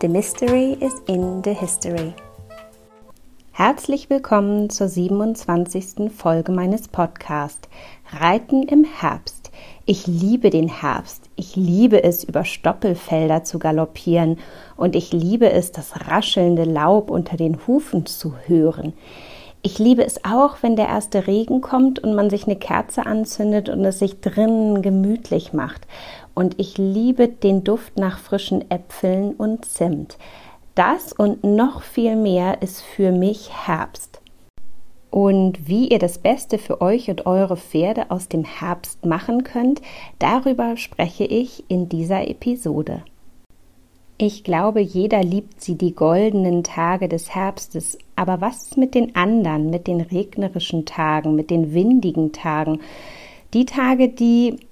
The Mystery is in the History. Herzlich willkommen zur 27. Folge meines Podcasts Reiten im Herbst. Ich liebe den Herbst. Ich liebe es, über Stoppelfelder zu galoppieren und ich liebe es, das raschelnde Laub unter den Hufen zu hören. Ich liebe es auch, wenn der erste Regen kommt und man sich eine Kerze anzündet und es sich drinnen gemütlich macht und ich liebe den Duft nach frischen Äpfeln und Zimt. Das und noch viel mehr ist für mich Herbst. Und wie ihr das Beste für euch und eure Pferde aus dem Herbst machen könnt, darüber spreche ich in dieser Episode. Ich glaube, jeder liebt sie die goldenen Tage des Herbstes, aber was mit den anderen, mit den regnerischen Tagen, mit den windigen Tagen? Die Tage, die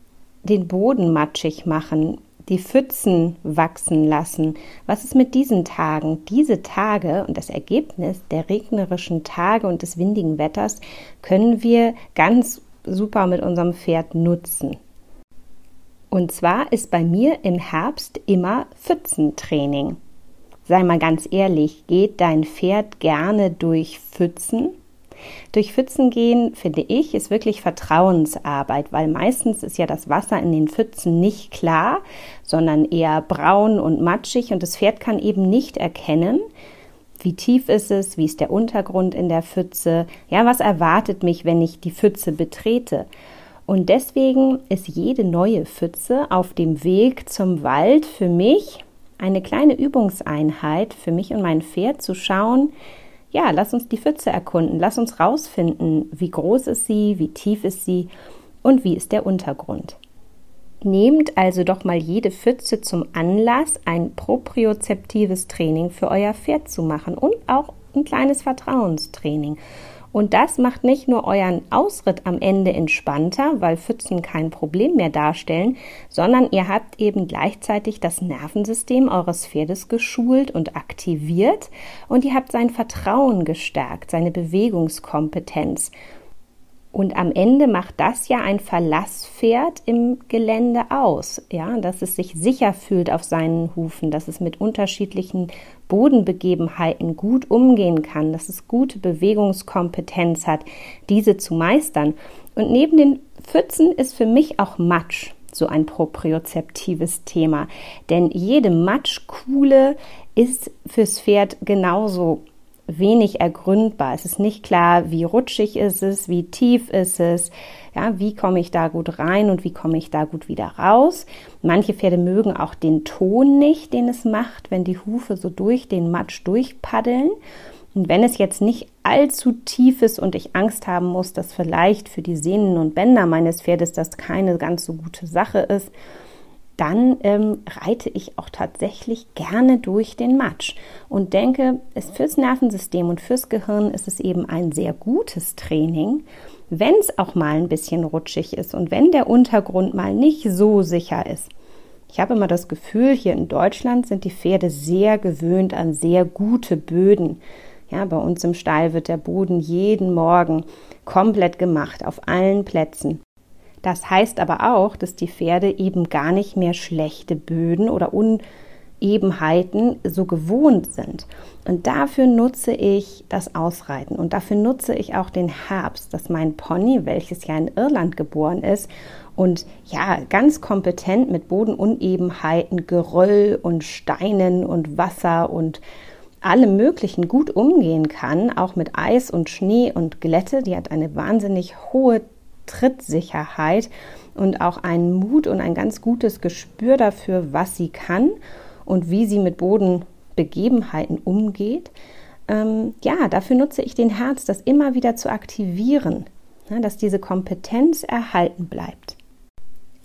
den Boden matschig machen, die Pfützen wachsen lassen. Was ist mit diesen Tagen? Diese Tage und das Ergebnis der regnerischen Tage und des windigen Wetters können wir ganz super mit unserem Pferd nutzen. Und zwar ist bei mir im Herbst immer Pfützentraining. Sei mal ganz ehrlich, geht dein Pferd gerne durch Pfützen? Durch Pfützen gehen, finde ich, ist wirklich Vertrauensarbeit, weil meistens ist ja das Wasser in den Pfützen nicht klar, sondern eher braun und matschig und das Pferd kann eben nicht erkennen, wie tief ist es, wie ist der Untergrund in der Pfütze, ja, was erwartet mich, wenn ich die Pfütze betrete. Und deswegen ist jede neue Pfütze auf dem Weg zum Wald für mich eine kleine Übungseinheit, für mich und mein Pferd zu schauen, ja, lass uns die Pfütze erkunden, lass uns rausfinden, wie groß ist sie, wie tief ist sie und wie ist der Untergrund. Nehmt also doch mal jede Pfütze zum Anlass, ein propriozeptives Training für euer Pferd zu machen und auch ein kleines Vertrauenstraining. Und das macht nicht nur euren Ausritt am Ende entspannter, weil Pfützen kein Problem mehr darstellen, sondern ihr habt eben gleichzeitig das Nervensystem eures Pferdes geschult und aktiviert und ihr habt sein Vertrauen gestärkt, seine Bewegungskompetenz. Und am Ende macht das ja ein Verlasspferd im Gelände aus, ja, dass es sich sicher fühlt auf seinen Hufen, dass es mit unterschiedlichen Bodenbegebenheiten gut umgehen kann, dass es gute Bewegungskompetenz hat, diese zu meistern. Und neben den Pfützen ist für mich auch Matsch so ein propriozeptives Thema, denn jede Matschkuhle ist fürs Pferd genauso wenig ergründbar. Es ist nicht klar, wie rutschig ist es, wie tief ist es, ja, wie komme ich da gut rein und wie komme ich da gut wieder raus. Manche Pferde mögen auch den Ton nicht, den es macht, wenn die Hufe so durch den Matsch durchpaddeln. Und wenn es jetzt nicht allzu tief ist und ich Angst haben muss, dass vielleicht für die Sehnen und Bänder meines Pferdes das keine ganz so gute Sache ist, dann ähm, reite ich auch tatsächlich gerne durch den Matsch und denke, es fürs Nervensystem und fürs Gehirn ist es eben ein sehr gutes Training, wenn es auch mal ein bisschen rutschig ist und wenn der Untergrund mal nicht so sicher ist. Ich habe immer das Gefühl, hier in Deutschland sind die Pferde sehr gewöhnt an sehr gute Böden. Ja, bei uns im Stall wird der Boden jeden Morgen komplett gemacht, auf allen Plätzen. Das heißt aber auch, dass die Pferde eben gar nicht mehr schlechte Böden oder Unebenheiten so gewohnt sind. Und dafür nutze ich das Ausreiten und dafür nutze ich auch den Herbst, dass mein Pony, welches ja in Irland geboren ist und ja ganz kompetent mit Bodenunebenheiten, Geröll und Steinen und Wasser und allem Möglichen gut umgehen kann, auch mit Eis und Schnee und Glätte. Die hat eine wahnsinnig hohe Trittsicherheit und auch einen Mut und ein ganz gutes Gespür dafür, was sie kann und wie sie mit Bodenbegebenheiten umgeht. Ähm, ja, dafür nutze ich den Herz, das immer wieder zu aktivieren, ja, dass diese Kompetenz erhalten bleibt.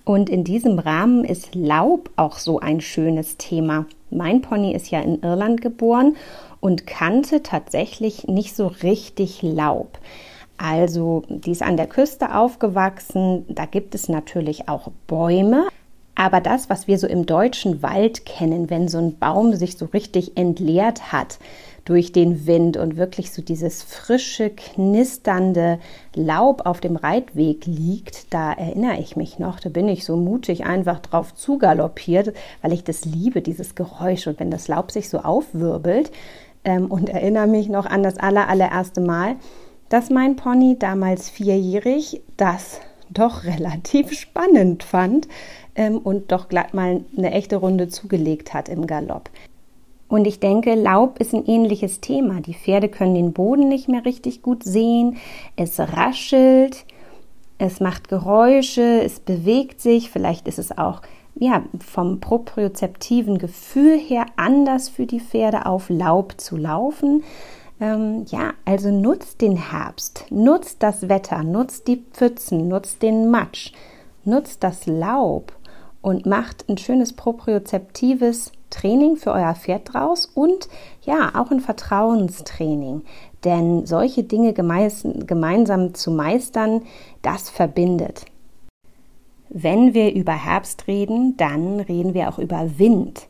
Und in diesem Rahmen ist Laub auch so ein schönes Thema. Mein Pony ist ja in Irland geboren und kannte tatsächlich nicht so richtig Laub. Also, die ist an der Küste aufgewachsen. Da gibt es natürlich auch Bäume. Aber das, was wir so im deutschen Wald kennen, wenn so ein Baum sich so richtig entleert hat durch den Wind und wirklich so dieses frische, knisternde Laub auf dem Reitweg liegt, da erinnere ich mich noch, da bin ich so mutig einfach drauf zugaloppiert, weil ich das liebe, dieses Geräusch und wenn das Laub sich so aufwirbelt ähm, und erinnere mich noch an das aller, allererste Mal, dass mein Pony damals vierjährig das doch relativ spannend fand ähm, und doch glatt mal eine echte Runde zugelegt hat im Galopp. Und ich denke, Laub ist ein ähnliches Thema. Die Pferde können den Boden nicht mehr richtig gut sehen. Es raschelt, es macht Geräusche, es bewegt sich. Vielleicht ist es auch ja, vom propriozeptiven Gefühl her anders für die Pferde auf Laub zu laufen. Ähm, ja, also nutzt den Herbst, nutzt das Wetter, nutzt die Pfützen, nutzt den Matsch, nutzt das Laub und macht ein schönes propriozeptives Training für euer Pferd draus und ja, auch ein Vertrauenstraining. Denn solche Dinge gemeinsam zu meistern, das verbindet. Wenn wir über Herbst reden, dann reden wir auch über Wind.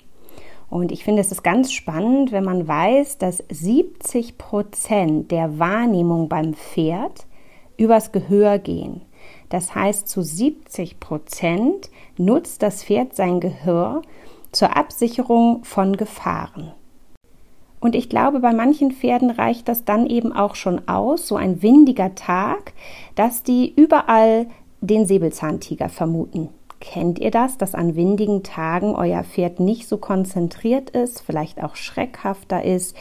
Und ich finde es ist ganz spannend, wenn man weiß, dass 70 Prozent der Wahrnehmung beim Pferd übers Gehör gehen. Das heißt, zu 70 Prozent nutzt das Pferd sein Gehör zur Absicherung von Gefahren. Und ich glaube, bei manchen Pferden reicht das dann eben auch schon aus, so ein windiger Tag, dass die überall den Säbelzahntiger vermuten. Kennt ihr das, dass an windigen Tagen euer Pferd nicht so konzentriert ist, vielleicht auch schreckhafter ist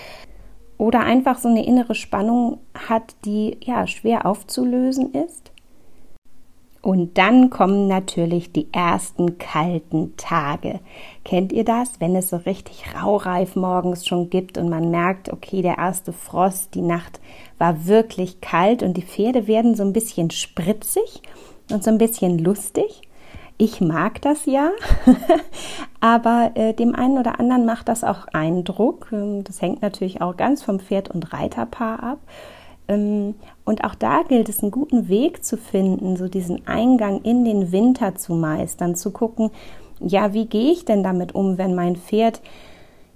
oder einfach so eine innere Spannung hat, die ja schwer aufzulösen ist? Und dann kommen natürlich die ersten kalten Tage. Kennt ihr das, wenn es so richtig raureif morgens schon gibt und man merkt, okay, der erste Frost, die Nacht war wirklich kalt und die Pferde werden so ein bisschen spritzig und so ein bisschen lustig? Ich mag das ja, aber äh, dem einen oder anderen macht das auch Eindruck. Ähm, das hängt natürlich auch ganz vom Pferd- und Reiterpaar ab. Ähm, und auch da gilt es, einen guten Weg zu finden, so diesen Eingang in den Winter zu meistern, zu gucken, ja, wie gehe ich denn damit um, wenn mein Pferd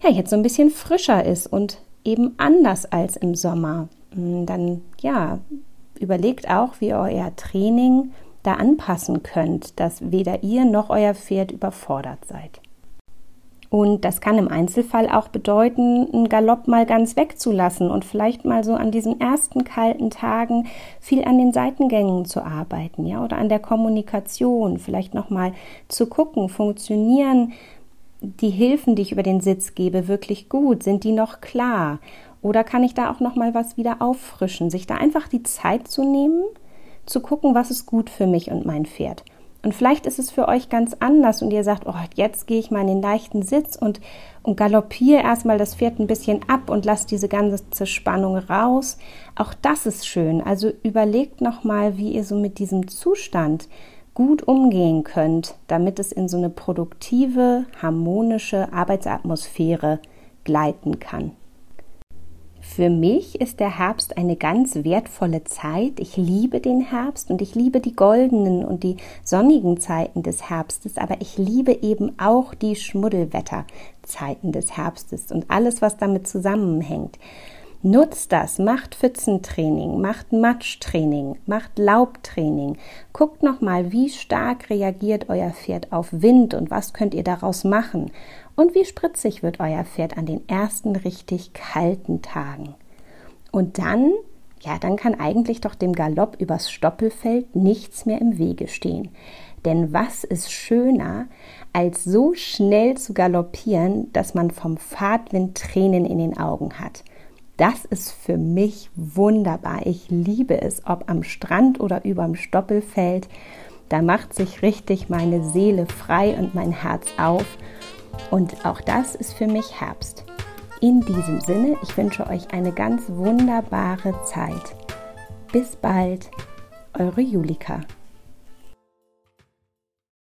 ja jetzt so ein bisschen frischer ist und eben anders als im Sommer. Hm, dann ja, überlegt auch, wie euer Training da anpassen könnt, dass weder ihr noch euer Pferd überfordert seid. Und das kann im Einzelfall auch bedeuten, einen Galopp mal ganz wegzulassen und vielleicht mal so an diesen ersten kalten Tagen viel an den Seitengängen zu arbeiten, ja, oder an der Kommunikation, vielleicht noch mal zu gucken, funktionieren die Hilfen, die ich über den Sitz gebe, wirklich gut? Sind die noch klar? Oder kann ich da auch noch mal was wieder auffrischen? Sich da einfach die Zeit zu nehmen zu gucken, was ist gut für mich und mein Pferd. Und vielleicht ist es für euch ganz anders und ihr sagt, oh, jetzt gehe ich mal in den leichten Sitz und, und galoppiere erstmal das Pferd ein bisschen ab und lasse diese ganze Spannung raus. Auch das ist schön. Also überlegt nochmal, wie ihr so mit diesem Zustand gut umgehen könnt, damit es in so eine produktive, harmonische Arbeitsatmosphäre gleiten kann. Für mich ist der Herbst eine ganz wertvolle Zeit. Ich liebe den Herbst und ich liebe die goldenen und die sonnigen Zeiten des Herbstes, aber ich liebe eben auch die Schmuddelwetterzeiten des Herbstes und alles, was damit zusammenhängt. Nutzt das, macht Pfützentraining, macht Matschtraining, macht Laubtraining. Guckt nochmal, wie stark reagiert euer Pferd auf Wind und was könnt ihr daraus machen. Und wie spritzig wird euer Pferd an den ersten richtig kalten Tagen? Und dann, ja, dann kann eigentlich doch dem Galopp übers Stoppelfeld nichts mehr im Wege stehen. Denn was ist schöner, als so schnell zu galoppieren, dass man vom Fahrtwind Tränen in den Augen hat? Das ist für mich wunderbar. Ich liebe es, ob am Strand oder überm Stoppelfeld. Da macht sich richtig meine Seele frei und mein Herz auf. Und auch das ist für mich Herbst. In diesem Sinne, ich wünsche euch eine ganz wunderbare Zeit. Bis bald, eure Julika.